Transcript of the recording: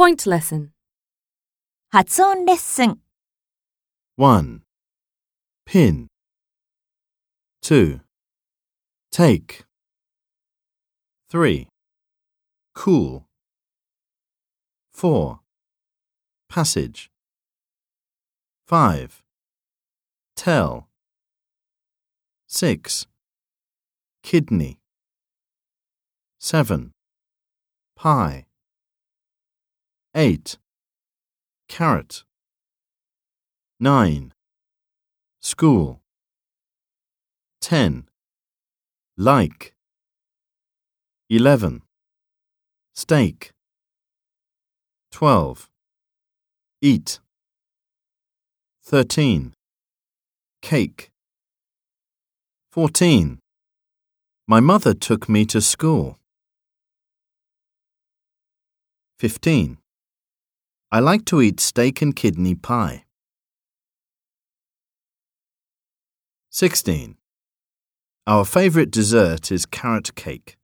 Point lesson. 発音レッスン 1. Pin. 2. Take. 3. Cool. 4. Passage. 5. Tell. 6. Kidney. 7. Pie. 8. Carrot. 9. School. 10. Like. 11. Steak. 12. Eat. 13. Cake. 14. My mother took me to school. 15. I like to eat steak and kidney pie. 16. Our favorite dessert is carrot cake.